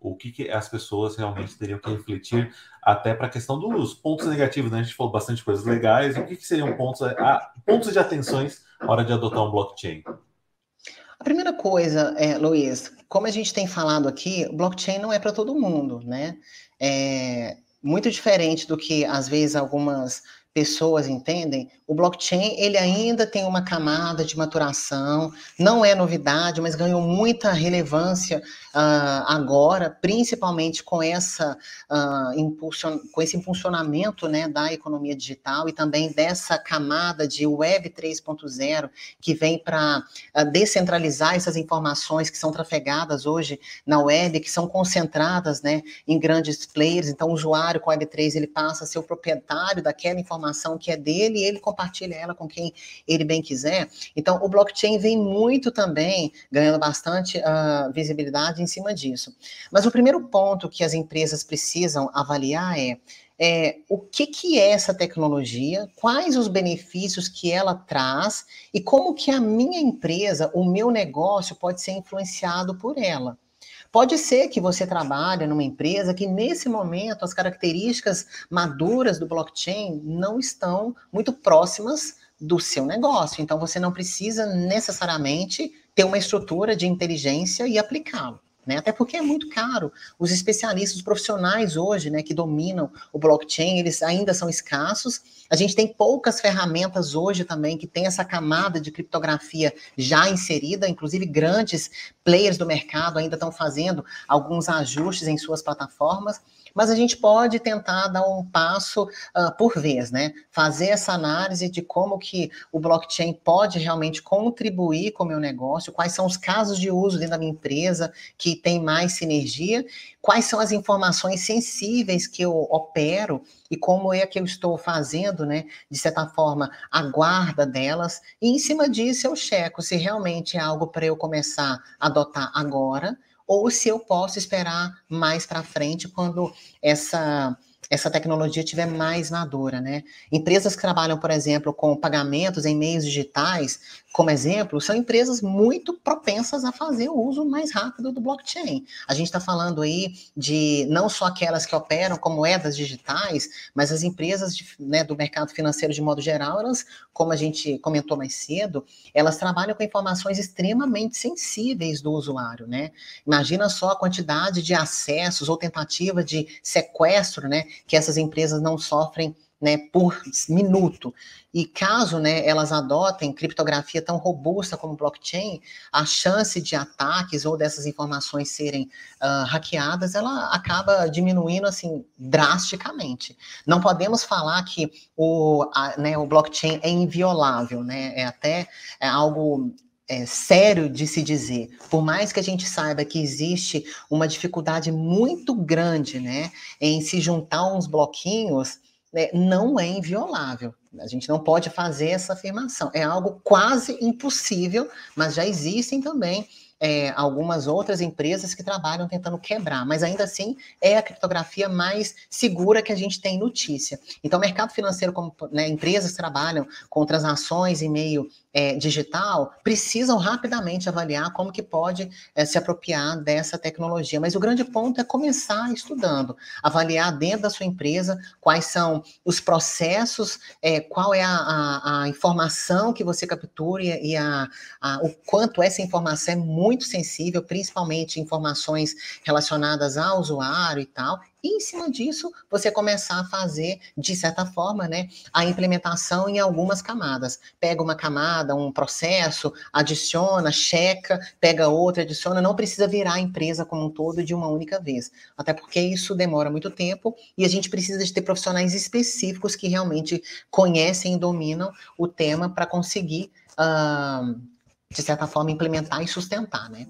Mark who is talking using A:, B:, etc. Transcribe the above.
A: o que, que as pessoas realmente teriam que refletir até para a questão dos pontos negativos, né? A gente falou bastante coisas legais, o que, que seriam pontos, a, pontos de atenções na hora de adotar um blockchain?
B: A primeira coisa, é, Luiz, como a gente tem falado aqui, blockchain não é para todo mundo, né? É muito diferente do que às vezes algumas pessoas entendem, o blockchain ele ainda tem uma camada de maturação, não é novidade, mas ganhou muita relevância uh, agora, principalmente com essa uh, impulsion, com esse impulsionamento né, da economia digital e também dessa camada de Web 3.0 que vem para uh, descentralizar essas informações que são trafegadas hoje na web, que são concentradas né, em grandes players. Então, o usuário com Web 3 ele passa a ser o proprietário daquela informação que é dele e ele compartilha ela com quem ele bem quiser. Então, o blockchain vem muito também, ganhando bastante uh, visibilidade em cima disso. Mas o primeiro ponto que as empresas precisam avaliar é, é, o que, que é essa tecnologia, quais os benefícios que ela traz e como que a minha empresa, o meu negócio pode ser influenciado por ela. Pode ser que você trabalhe numa empresa que, nesse momento, as características maduras do blockchain não estão muito próximas do seu negócio. Então, você não precisa necessariamente ter uma estrutura de inteligência e aplicá-lo né? Até porque é muito caro. Os especialistas, os profissionais hoje, né, que dominam o blockchain, eles ainda são escassos. A gente tem poucas ferramentas hoje também que tem essa camada de criptografia já inserida, inclusive grandes players do mercado ainda estão fazendo alguns ajustes em suas plataformas mas a gente pode tentar dar um passo uh, por vez, né? Fazer essa análise de como que o blockchain pode realmente contribuir com o meu negócio, quais são os casos de uso dentro da minha empresa que tem mais sinergia, quais são as informações sensíveis que eu opero e como é que eu estou fazendo, né? De certa forma, a guarda delas, e em cima disso eu checo se realmente é algo para eu começar a adotar agora ou se eu posso esperar mais para frente quando essa essa tecnologia estiver mais madura, né? Empresas que trabalham, por exemplo, com pagamentos em meios digitais, como exemplo, são empresas muito propensas a fazer o uso mais rápido do blockchain. A gente está falando aí de não só aquelas que operam com moedas digitais, mas as empresas de, né, do mercado financeiro de modo geral, elas, como a gente comentou mais cedo, elas trabalham com informações extremamente sensíveis do usuário, né? Imagina só a quantidade de acessos ou tentativa de sequestro, né, que essas empresas não sofrem né, por minuto. E caso né, elas adotem criptografia tão robusta como blockchain, a chance de ataques ou dessas informações serem uh, hackeadas, ela acaba diminuindo assim drasticamente. Não podemos falar que o, a, né, o blockchain é inviolável, né? É até é algo é, sério de se dizer. Por mais que a gente saiba que existe uma dificuldade muito grande, né, em se juntar uns bloquinhos, né, não é inviolável. A gente não pode fazer essa afirmação. É algo quase impossível, mas já existem também é, algumas outras empresas que trabalham tentando quebrar, mas ainda assim é a criptografia mais segura que a gente tem notícia. Então, o mercado financeiro, como né, empresas que trabalham com transações em meio é, digital, precisam rapidamente avaliar como que pode é, se apropriar dessa tecnologia. Mas o grande ponto é começar estudando, avaliar dentro da sua empresa quais são os processos, é, qual é a, a, a, informação que você captura e, a, a, o quanto essa informação é muito sensível, principalmente informações relacionadas ao usuário e tal, e em cima disso, você começar a fazer, de certa forma, né, a implementação em algumas camadas. Pega uma camada, um processo, adiciona, checa, pega outra, adiciona, não precisa virar a empresa como um todo de uma única vez. Até porque isso demora muito tempo e a gente precisa de ter profissionais específicos que realmente conhecem e dominam o tema para conseguir, uh, de certa forma, implementar e sustentar, né?